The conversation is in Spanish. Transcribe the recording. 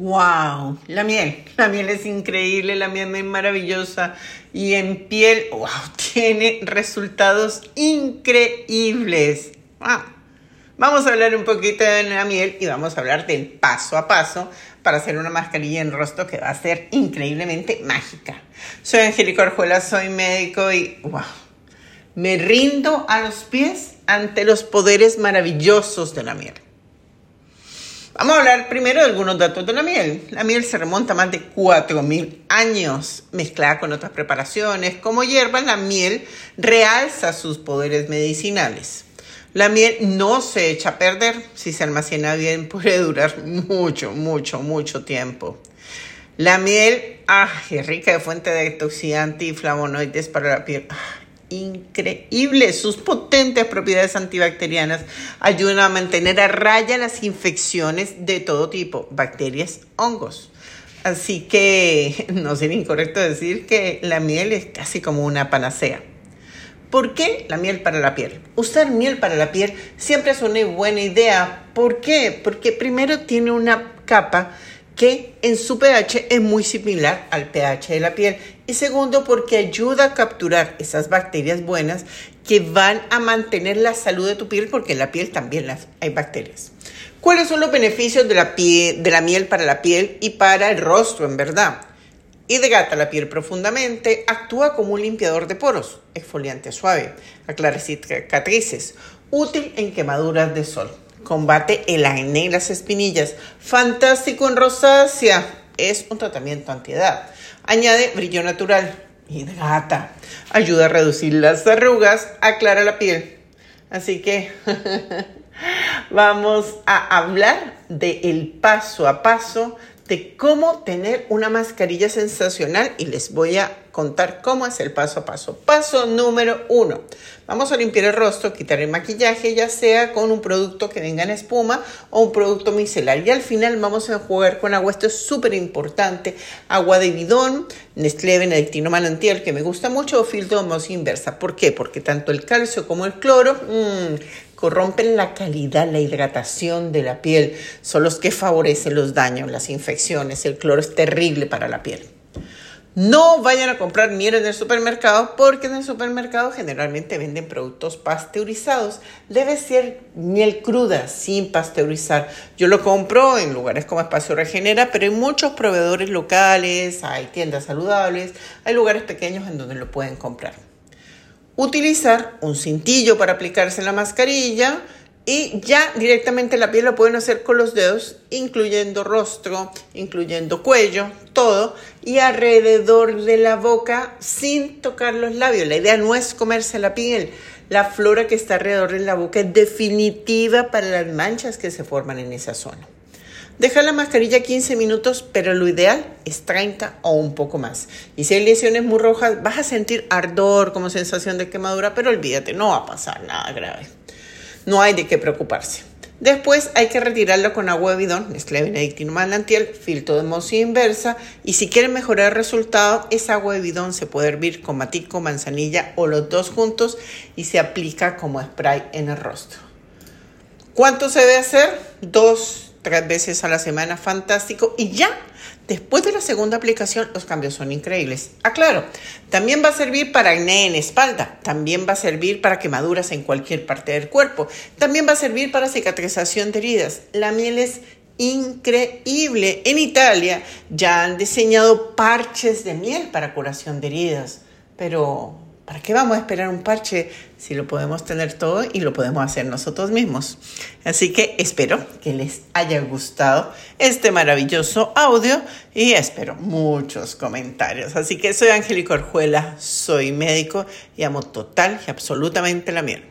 Wow, la miel, la miel es increíble, la miel es maravillosa y en piel, wow, tiene resultados increíbles. Wow. Vamos a hablar un poquito de la miel y vamos a hablar del paso a paso para hacer una mascarilla en rostro que va a ser increíblemente mágica. Soy Angélica Orjuela, soy médico y wow, me rindo a los pies ante los poderes maravillosos de la miel. Vamos a hablar primero de algunos datos de la miel. La miel se remonta a más de 4.000 años. Mezclada con otras preparaciones como hierbas, la miel realza sus poderes medicinales. La miel no se echa a perder. Si se almacena bien, puede durar mucho, mucho, mucho tiempo. La miel, ah, es rica de fuente de antioxidante y flavonoides para la piel. Ah, increíble. Sus potentes propiedades antibacterianas ayudan a mantener a raya las infecciones de todo tipo, bacterias, hongos. Así que no sería incorrecto decir que la miel es casi como una panacea. ¿Por qué la miel para la piel? Usar miel para la piel siempre es una buena idea. ¿Por qué? Porque primero tiene una capa que en su pH es muy similar al pH de la piel. Y segundo, porque ayuda a capturar esas bacterias buenas que van a mantener la salud de tu piel, porque en la piel también hay bacterias. ¿Cuáles son los beneficios de la, de la miel para la piel y para el rostro, en verdad? Hidrata la piel profundamente, actúa como un limpiador de poros, exfoliante suave, aclara cicatrices, útil en quemaduras de sol. Combate el acné y las espinillas. Fantástico en rosácea. Es un tratamiento antiedad. Añade brillo natural. Hidrata. Ayuda a reducir las arrugas. Aclara la piel. Así que vamos a hablar del paso a paso de cómo tener una mascarilla sensacional y les voy a contar cómo es el paso a paso. Paso número uno. Vamos a limpiar el rostro, quitar el maquillaje, ya sea con un producto que venga en espuma o un producto micelar. Y al final vamos a jugar con agua. Esto es súper importante. Agua de bidón, Nestlé Benedictino Manantial, que me gusta mucho, o filtro de inversa. ¿Por qué? Porque tanto el calcio como el cloro mmm, corrompen la calidad, la hidratación de la piel, son los que favorecen los daños, las infecciones. El cloro es terrible para la piel. No vayan a comprar miel en el supermercado porque en el supermercado generalmente venden productos pasteurizados. Debe ser miel cruda, sin pasteurizar. Yo lo compro en lugares como Espacio Regenera, pero hay muchos proveedores locales, hay tiendas saludables, hay lugares pequeños en donde lo pueden comprar utilizar un cintillo para aplicarse la mascarilla y ya directamente la piel la pueden hacer con los dedos, incluyendo rostro, incluyendo cuello, todo, y alrededor de la boca sin tocar los labios. La idea no es comerse la piel. La flora que está alrededor de la boca es definitiva para las manchas que se forman en esa zona. Deja la mascarilla 15 minutos, pero lo ideal es 30 o un poco más. Y si hay lesiones muy rojas, vas a sentir ardor como sensación de quemadura, pero olvídate, no va a pasar nada grave. No hay de qué preocuparse. Después hay que retirarlo con agua de bidón, Nestlé Benedictino Manantial, filtro de mozo inversa. Y si quieren mejorar el resultado, esa agua de bidón se puede hervir con matico, manzanilla o los dos juntos y se aplica como spray en el rostro. ¿Cuánto se debe hacer? Dos tres veces a la semana, fantástico. Y ya, después de la segunda aplicación, los cambios son increíbles. Aclaro, también va a servir para acné en espalda, también va a servir para quemaduras en cualquier parte del cuerpo, también va a servir para cicatrización de heridas. La miel es increíble. En Italia ya han diseñado parches de miel para curación de heridas, pero ¿Para qué vamos a esperar un parche si lo podemos tener todo y lo podemos hacer nosotros mismos? Así que espero que les haya gustado este maravilloso audio y espero muchos comentarios. Así que soy Angélica Orjuela, soy médico y amo total y absolutamente la miel.